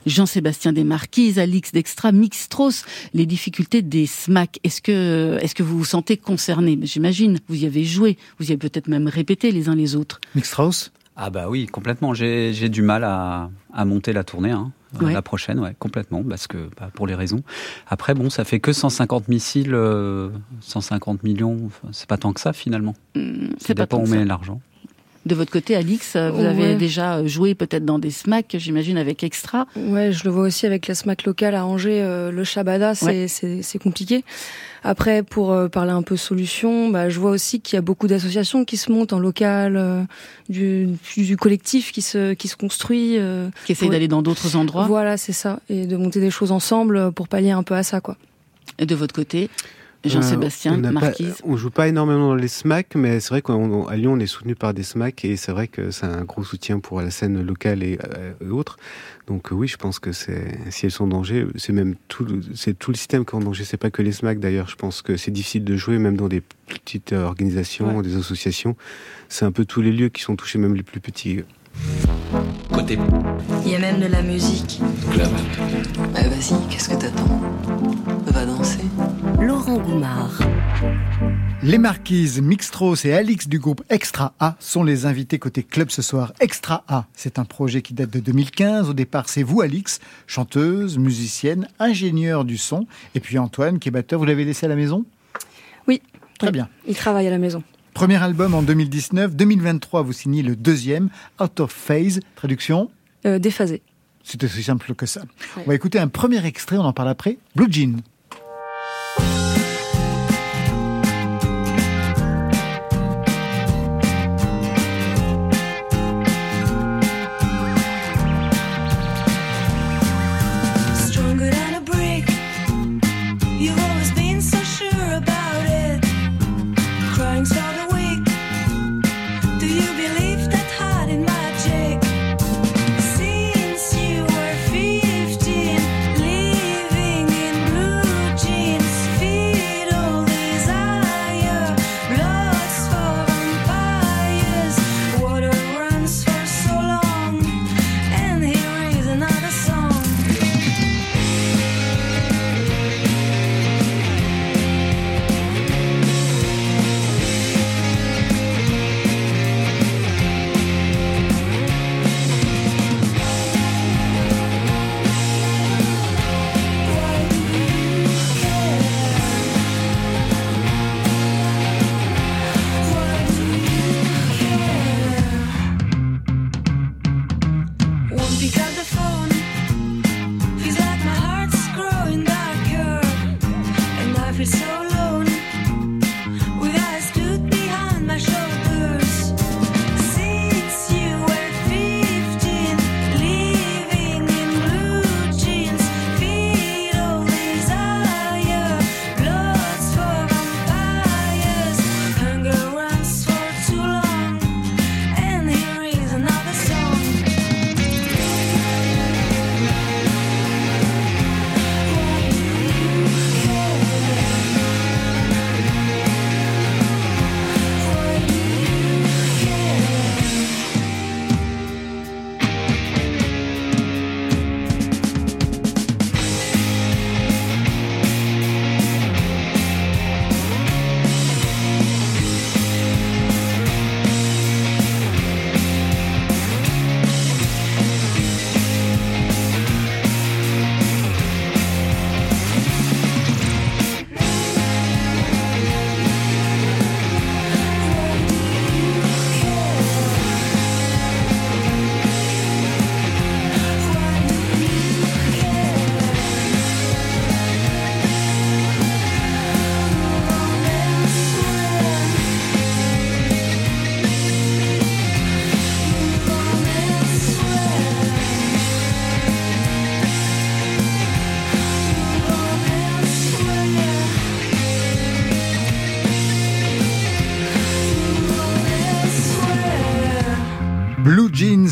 S3: Jean-Sébastien Desmarquises, Alix d'Extra, Mixtros, les difficultés des SMAC. Est-ce que, est-ce que vous vous sentez concerné? J'imagine, vous y avez joué, vous y avez peut-être même répété les uns les autres.
S2: Mixtros?
S5: Ah bah oui, complètement. J'ai du mal à, à, monter la tournée. Hein. La prochaine, ouais, complètement, parce que bah, pour les raisons. Après, bon, ça fait que 150 missiles, 150 millions. C'est pas tant que ça finalement.
S3: Mmh,
S5: ça dépend où on met l'argent.
S3: De votre côté, Alix, vous avez déjà joué peut-être dans des SMAC, j'imagine, avec Extra.
S8: Ouais, je le vois aussi avec la SMAC locale à Angers, euh, le Shabada, c'est compliqué. Après, pour euh, parler un peu solution, bah, je vois aussi qu'il y a beaucoup d'associations qui se montent en local, euh, du, du, collectif qui se, qui se construit.
S3: qui essaye d'aller dans d'autres endroits.
S8: Voilà, c'est ça. Et de monter des choses ensemble pour pallier un peu à ça, quoi.
S3: Et de votre côté Jean-Sébastien, euh, Marquise
S7: On joue pas énormément dans les SMAC, mais c'est vrai qu'à Lyon, on est soutenu par des SMAC et c'est vrai que c'est un gros soutien pour la scène locale et, euh, autres. Donc euh, oui, je pense que c'est si elles sont en danger, c'est même tout, c'est tout le système qui est en danger. C'est pas que les SMAC d'ailleurs. Je pense que c'est difficile de jouer même dans des petites organisations, des associations. C'est un peu tous les lieux qui sont touchés, même les plus petits.
S10: Côté. Il y a même de la musique.
S9: Club.
S10: Bah, vas-y, qu'est-ce que t'attends? Va danser.
S12: Laurent Goumard.
S11: Les marquises Mixtros et Alix du groupe Extra A sont les invités côté club ce soir. Extra A, c'est un projet qui date de 2015. Au départ, c'est vous, Alix, chanteuse, musicienne, ingénieure du son. Et puis Antoine, qui est batteur, vous l'avez laissé à la maison?
S8: Oui.
S11: Très bien.
S8: Il travaille à la maison.
S11: Premier album en 2019. 2023, vous signez le deuxième, Out of Phase. Traduction?
S8: Euh, Déphasé.
S11: C'est aussi simple que ça. On va écouter un premier extrait, on en parle après. Blue Jean.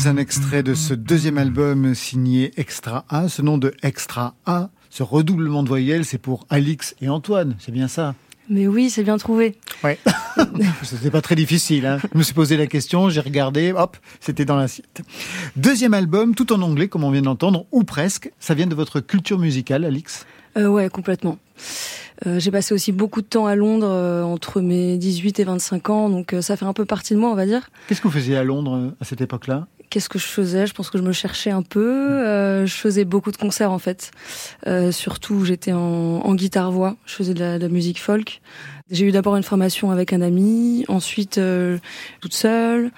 S11: Un extrait de ce deuxième album signé Extra A. Ce nom de Extra A, ce redoublement de voyelles, c'est pour Alix et Antoine, c'est bien ça?
S8: Mais oui, c'est bien trouvé.
S11: Ouais. (laughs) c'était pas très difficile. Hein. Je me suis posé la question, j'ai regardé, hop, c'était dans l'assiette. Deuxième album, tout en anglais, comme on vient d'entendre, ou presque. Ça vient de votre culture musicale, Alix?
S8: Euh, Ouais, complètement. Euh, j'ai passé aussi beaucoup de temps à Londres euh, entre mes 18 et 25 ans, donc euh, ça fait un peu partie de moi, on va dire.
S11: Qu'est-ce que vous faisiez à Londres à cette époque-là?
S8: Qu'est-ce que je faisais? Je pense que je me cherchais un peu. Euh, je faisais beaucoup de concerts en fait. Euh, surtout, j'étais en, en guitare-voix. Je faisais de la, de la musique folk. J'ai eu d'abord une formation avec un ami, ensuite euh, toute seule.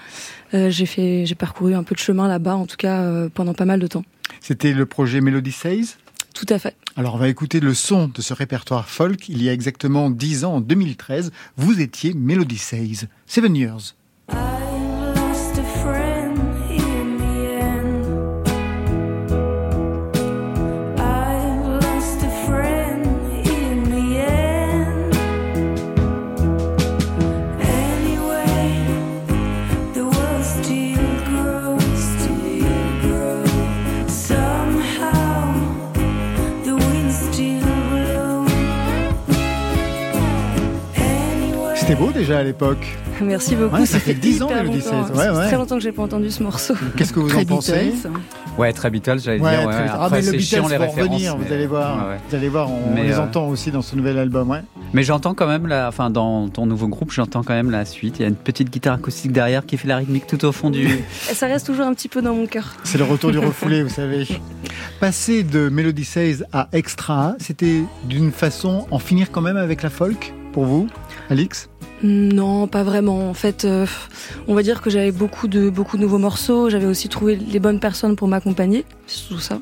S8: Euh, j'ai fait, j'ai parcouru un peu de chemin là-bas, en tout cas euh, pendant pas mal de temps.
S11: C'était le projet Melody Says?
S8: Tout à fait.
S11: Alors on va écouter le son de ce répertoire folk. Il y a exactement dix ans, en 2013, vous étiez Melody Says. Seven Years.
S2: C'était beau déjà à l'époque.
S8: Merci beaucoup.
S2: ça fait 10 ans, Mélodie 16.
S8: Ouais, ouais. très longtemps que j'ai pas entendu ce morceau.
S2: Qu'est-ce que vous en pensez
S5: Ouais, très Beatles, j'allais
S2: ouais,
S5: dire. Ouais.
S2: Ah, mais le Beatles vont revenir, vous allez voir. Vous allez voir, on, mais les euh... entend aussi dans ce nouvel album. Ouais.
S5: Mais j'entends quand même, la, enfin, dans ton nouveau groupe, j'entends quand même la suite. Il y a une petite guitare acoustique derrière qui fait la rythmique tout au fond du.
S8: Et ça reste toujours un petit peu dans mon cœur.
S2: C'est le retour du (laughs) refoulé, vous savez. Passer de Melody 16 à Extra, c'était d'une façon en finir quand même avec la folk pour vous, Alix
S8: non, pas vraiment. En fait, euh, on va dire que j'avais beaucoup de beaucoup de nouveaux morceaux. J'avais aussi trouvé les bonnes personnes pour m'accompagner, tout ça.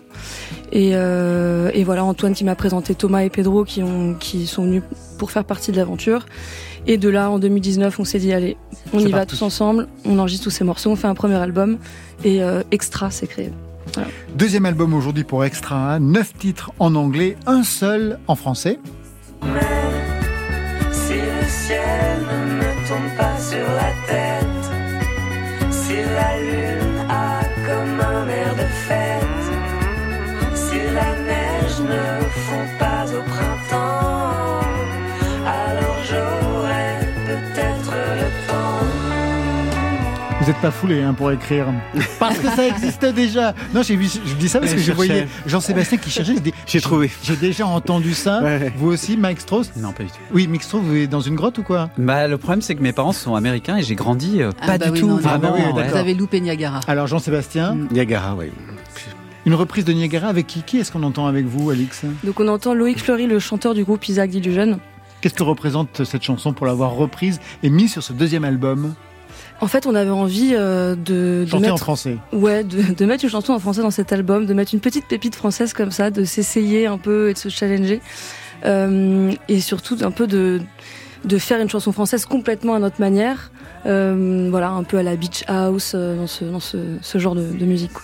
S8: Et, euh, et, voilà, Antoine qui m'a présenté Thomas et Pedro qui ont qui sont venus pour faire partie de l'aventure. Et de là, en 2019, on s'est dit allez, on y va tous ensemble. On enregistre tous ces morceaux, on fait un premier album et euh, Extra s'est créé. Voilà.
S2: Deuxième album aujourd'hui pour Extra, neuf titres en anglais, un seul en français.
S11: Ciel ne me tombe pas sur la tête,
S2: n'êtes pas foulé hein, pour écrire. Parce que ça existe déjà. Non, j'ai vu, je dis ça parce que je voyais Jean-Sébastien qui cherchait.
S7: J'ai trouvé.
S2: J'ai déjà entendu ça. Ouais. Vous aussi, Mike Strauss?
S5: Non, pas du tout.
S2: Oui, Mike Strauss, vous êtes dans une grotte ou quoi?
S5: Bah, le problème, c'est que mes parents sont américains et j'ai grandi euh,
S3: Ah
S5: pas
S3: bah
S5: du
S3: oui,
S5: tout.
S3: non,
S5: vraiment.
S3: non,
S2: oui,
S3: Vous avez loupé Niagara.
S2: Alors, Jean-Sébastien,
S7: Niagara, oui.
S2: une reprise de Niagara avec qui? Qui est-ce qu'on entend avec vous, Alix?
S8: Donc on entend Loïc Fleury, le chanteur du groupe Isaac Dilusion.
S2: Qu'est-ce que représente cette chanson pour l'avoir reprise et mise sur ce deuxième album?
S8: En fait, on avait envie euh, de, de mettre
S2: en français.
S8: Ouais, de, de mettre une chanson en français dans cet album, de mettre une petite pépite française comme ça, de s'essayer un peu et de se challenger. Euh, et surtout un peu de, de faire une chanson française complètement à notre manière. Euh, voilà, un peu à la beach house, euh, dans ce, dans ce, ce genre de, de musique. quoi.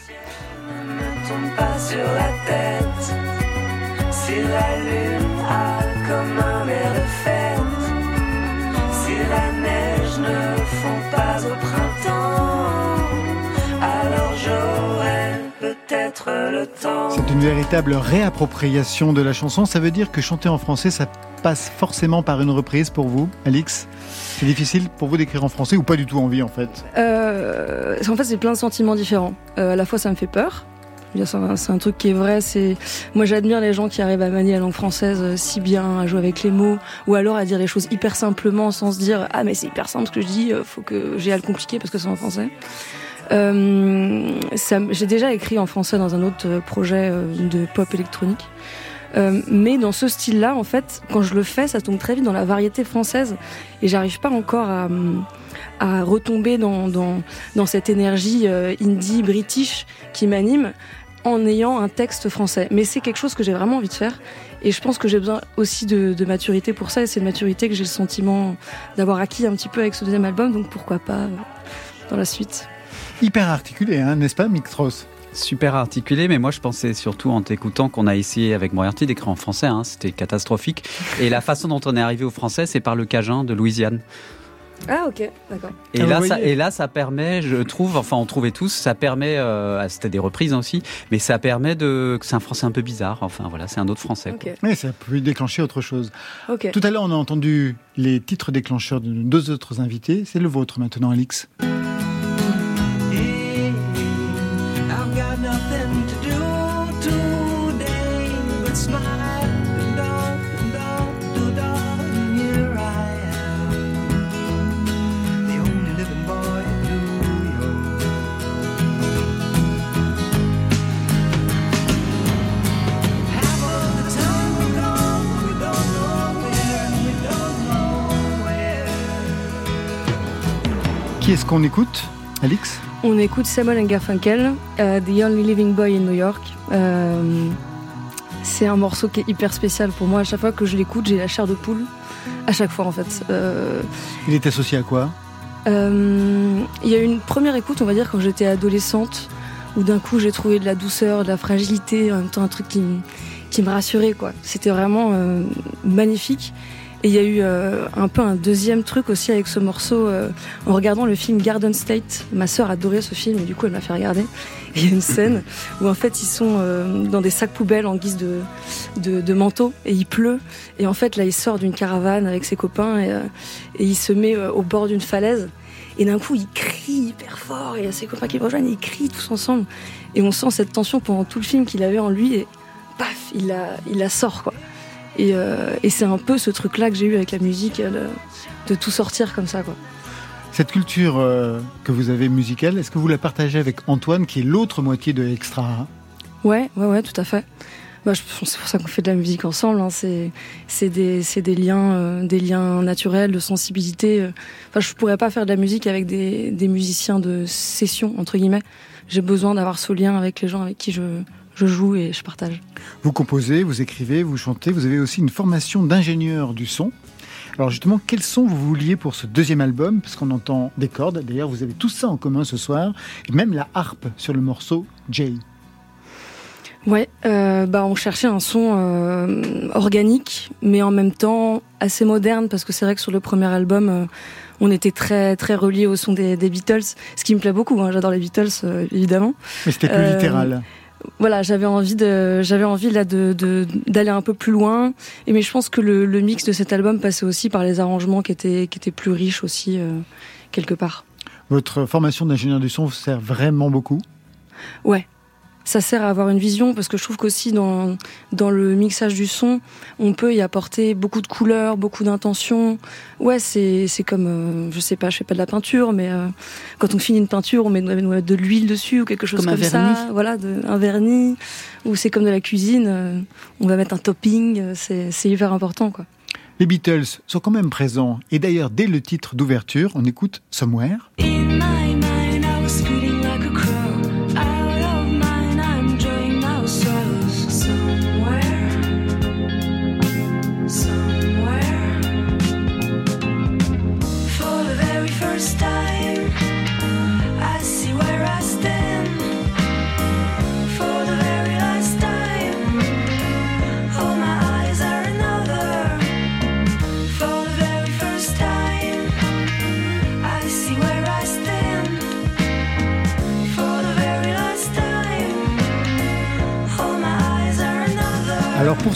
S11: Ne tombe pas sur la tête, si la lune a comme un pas au printemps, alors j'aurai peut-être le temps.
S2: C'est une véritable réappropriation de la chanson. Ça veut dire que chanter en français, ça passe forcément par une reprise pour vous, Alix? C'est difficile pour vous d'écrire en français ou pas du tout envie en fait?
S8: Euh, en fait, c'est plein de sentiments différents. Euh, à la fois, ça me fait peur. C'est un, truc qui est vrai. Moi, j'admire les gens qui arrivent à manier la langue française euh, si bien, à jouer avec les mots, ou alors à dire les choses hyper simplement, sans se dire ah mais c'est hyper simple ce que je dis. euh, Faut que j'ai à le compliquer parce que c'est en français. Euh, j'ai déjà écrit en français dans un autre projet de pop électronique. Mais dans ce style-là, en fait, quand je le fais, ça tombe très vite dans la variété française et j'arrive pas encore à, retomber dans, dans, cette énergie indie british qui m'anime en ayant un texte français. Mais c'est quelque chose que j'ai vraiment envie de faire et je pense que j'ai besoin aussi de, de maturité pour ça et c'est une maturité que j'ai le sentiment d'avoir acquis un petit peu avec ce deuxième album, donc pourquoi pas euh, dans la suite.
S2: Hyper articulé, hein, n'est-ce pas, Mick Strauss
S5: Super articulé, mais moi je pensais surtout en t'écoutant qu'on a essayé avec Moriarty d'écrire en français, hein, c'était catastrophique. Et la façon dont on est arrivé au français, c'est par le Cajun de Louisiane.
S8: Ah ok, d'accord.
S5: Et,
S2: Ah,
S5: là, ça, et là, ça permet, je trouve, enfin on trouvait tous, ça permet, euh, ah, c'était des reprises aussi, mais ça permet de, que c'est un français un peu bizarre, enfin voilà, c'est un autre français.
S2: Oui, ça peut déclencher autre chose. Tout à l'heure, on a entendu les titres déclencheurs de deux autres invités. C'est le vôtre maintenant, Alix.
S11: Where.
S2: Qui est-ce qu'on écoute, Alix?
S8: On écoute Samuel Garfunkel, euh, The Only Living Boy in New York. Euh, c'est un morceau qui est hyper spécial pour moi. À chaque fois que je l'écoute, j'ai la chair de poule. À chaque fois, en fait. Euh,
S2: Il est associé à quoi?
S8: euh, Il y a eu une première écoute, on va dire, quand j'étais adolescente, où d'un coup j'ai trouvé de la douceur, de la fragilité, en même temps un truc qui, me- qui me rassurait, quoi. C'était vraiment magnifique. Et il y a eu euh, un peu un deuxième truc aussi avec ce morceau euh, en regardant le film Garden State. Ma sœur adorait ce film et du coup elle m'a fait regarder. (laughs) Il y a une scène où en fait ils sont euh, dans des sacs poubelles en guise de, de, de, manteau et il pleut. Et en fait là il sort d'une caravane avec ses copains et, et il se met au bord d'une falaise. Et d'un coup il crie hyper fort et il y a ses copains qui le rejoignent ils crient tous ensemble. Et on sent cette tension pendant tout le film qu'il avait en lui et paf, il la, il la sort quoi. Euh, et, c'est un peu ce truc-là que j'ai eu avec la musique, euh, de, tout sortir comme ça. Quoi.
S2: Cette culture euh, que vous avez musicale, est-ce que vous la partagez avec Antoine, qui est l'autre moitié de Extra
S8: Ouais, ouais, ouais, tout à fait. Bah, c'est pour ça qu'on fait de la musique ensemble. Hein. C'est des, des liens, des liens naturels, de sensibilité. Enfin, je pourrais pas faire de la musique avec des, des musiciens de session entre guillemets. J'ai besoin d'avoir ce lien avec les gens avec qui je, je joue et je partage.
S2: Vous composez, vous écrivez, vous chantez, vous avez aussi une formation d'ingénieur du son. Alors justement, quels sons vous vouliez pour ce deuxième album? Parce qu'on entend des cordes, d'ailleurs vous avez tout ça en commun ce soir, et même la harpe sur le morceau Jay.
S8: Ouais, euh, bah on cherchait un son euh, organique, mais en même temps assez moderne, parce que c'est vrai que sur le premier album, euh, on était très très relié au son des, Beatles, ce qui me plaît beaucoup. Hein, J'adore les Beatles, évidemment.
S2: Mais c'était plus littéral
S8: voilà, j'avais envie de, j'avais envie là de, d'aller un peu plus loin. Et mais je pense que le, mix de cet album passait aussi par les arrangements qui étaient, qui étaient plus riches aussi euh, quelque part.
S2: Votre formation d'ingénieur du son vous sert vraiment beaucoup?
S8: Ouais, ça sert à avoir une vision parce que je trouve qu'aussi dans, dans le mixage du son, on peut y apporter beaucoup de couleurs, beaucoup d'intentions. Ouais, c'est, c'est comme, euh, je sais pas, je fais pas de la peinture, mais euh, quand on finit une peinture, on met de, l'huile dessus ou quelque chose comme, comme ça. Voilà, de, un vernis. Ou c'est comme de la cuisine, euh, on va mettre un topping, c'est, c'est hyper important, quoi.
S2: Les Beatles sont quand même présents. Et d'ailleurs, dès le titre d'ouverture, on écoute Somewhere. Alors pour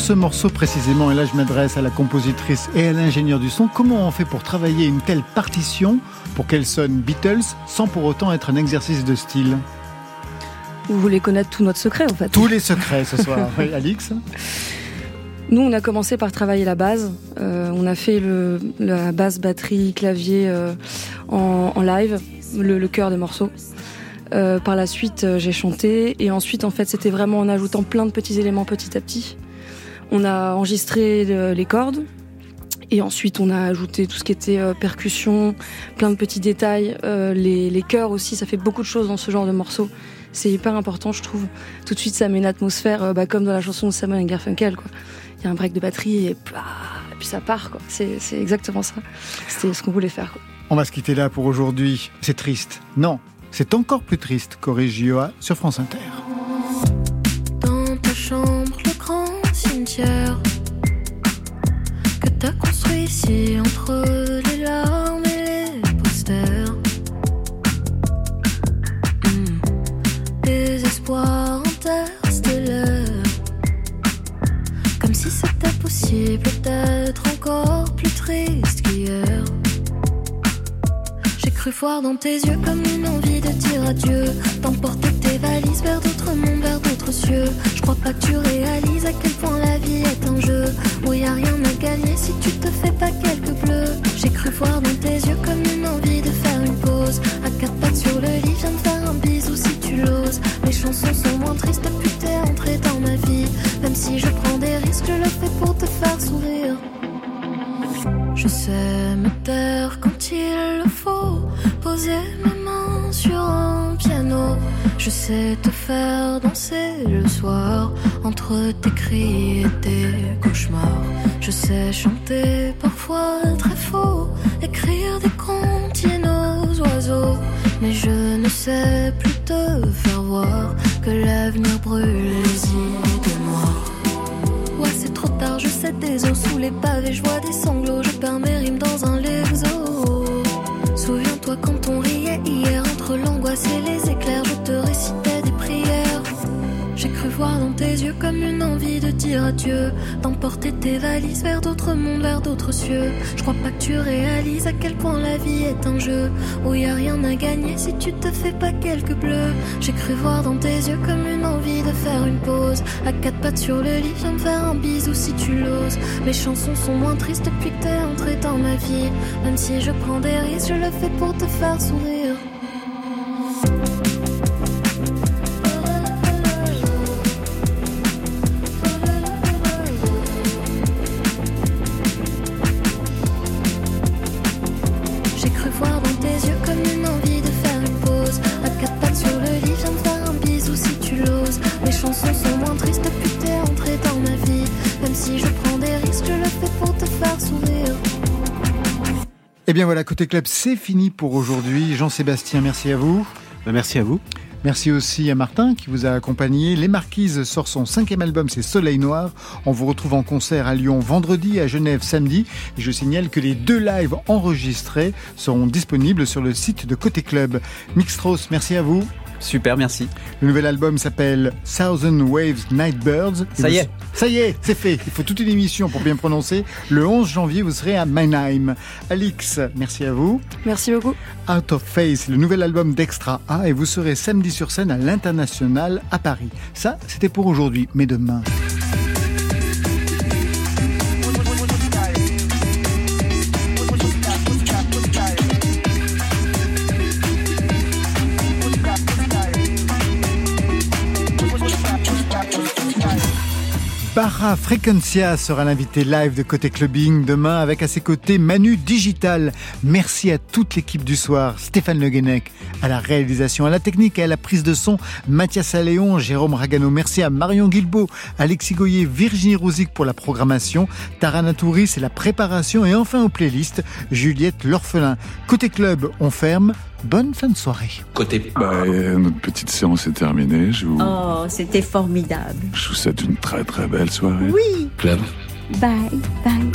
S2: ce morceau précisément, et là je m'adresse à la compositrice et à l'ingénieur du son, comment on fait pour travailler une telle partition pour qu'elle sonne Beatles sans pour autant être un exercice de style?
S8: Vous voulez connaître tout notre secret en fait
S2: Tous les secrets ce soir, (laughs) oui, Alix
S8: nous, on a commencé par travailler la base. Euh, on a fait le, la basse, batterie, clavier euh, en, live, le, cœur des morceaux. Euh, par la suite, j'ai chanté et ensuite, en fait, c'était vraiment en ajoutant plein de petits éléments petit à petit. On a enregistré les cordes. Et ensuite, on a ajouté tout ce qui était euh, percussion, plein de petits détails, euh, les, les chœurs aussi. Ça fait beaucoup de choses dans ce genre de morceaux. C'est hyper important, je trouve. Tout de suite, ça met une atmosphère, euh, bah, comme dans la chanson de Simon Garfunkel. Il y a un break de batterie et, puis ça part. C'est, exactement ça. C'était ce qu'on voulait faire.
S2: On va se quitter là pour aujourd'hui. C'est triste. Non, c'est encore plus triste. Corrige sur France Inter.
S13: Que t'as construit ici entre les larmes et les posters. Des espoirs interstellaires. Comme si c'était possible d'être encore plus triste qu'hier. J'ai cru voir dans tes yeux comme une envie de dire adieu, d'emporter tes valises vers d'autres mondes, Je crois pas que tu réalises à quel point la vie est un jeu où y a rien à gagner si tu te fais pas quelques bleus. J'ai cru voir dans tes yeux comme une envie de faire une pause. À quatre pattes sur le lit, viens de faire un bisou si tu l'oses. Mes chansons sont moins tristes depuis t'es entré dans ma vie. Même si je prends des risques, je le fais pour te faire sourire. Je sais me taire quand il le faut, poser Je sais te faire danser le soir entre tes cris et tes cauchemars. Je sais chanter parfois très faux, écrire des comptines aux oiseaux. Mais je ne sais plus te faire voir que l'avenir brûle les idées noires. Ouais, c'est trop tard, je sais des os sous les pavés, je vois des sanglots, comme une envie de dire adieu, d'emporter tes valises vers d'autres mondes, vers d'autres cieux. Je crois pas que tu réalises à quel point la vie est un jeu où y a rien à gagner si tu te fais pas quelques bleus. J'ai cru voir dans tes yeux comme une envie de faire une pause, à quatre pattes sur le lit, viens me faire un bisou si tu l'oses. Mes chansons sont moins tristes depuis que t'es entré dans ma vie, même si je prends des risques, je le fais pour te faire sourire.
S2: Eh bien voilà, côté club, c'est fini pour aujourd'hui. Jean-Sébastien, merci à vous.
S7: Ben, merci à vous.
S2: Merci aussi à Martin qui vous a accompagné. Les Marquises sort son cinquième album, c'est Soleil Noir. On vous retrouve en concert à Lyon vendredi, à Genève samedi. Et je signale que les deux lives enregistrés seront disponibles sur le site de Côté Club. Mixtros, merci à vous.
S5: Super, merci.
S2: Le nouvel album s'appelle Thousand Waves Nightbirds.
S5: Ça y est.
S2: Ça y est, c'est fait. Il faut toute une émission pour bien prononcer. Le 11 janvier, vous serez à Mannheim. Alix, merci à vous.
S8: Merci beaucoup.
S2: Out of Face, le nouvel album d'Extra A, et vous serez samedi sur scène à l'International à Paris. Ça, c'était pour aujourd'hui, mais demain. Barra Frequencia sera l'invité live de Côté Clubbing demain avec à ses côtés Manu Digital. Merci à toute l'équipe du soir, Stéphane Le Guenec à la réalisation, à la technique et à la prise de son, Mathias Alléon, Jérôme Ragano. Merci à Marion Guilbeault, Alexis Goyer, Virginie Rosic pour la programmation, Tarana Touris et la préparation et enfin aux playlists, Juliette L'Orphelin. Côté Club, on ferme. Bonne fin de soirée.
S14: Côté. Bah, euh, notre petite séance est terminée. Je vous,
S12: Oh, c'était formidable.
S14: je vous souhaite une très très belle soirée.
S12: Oui.
S14: Club.
S12: Bye, bye.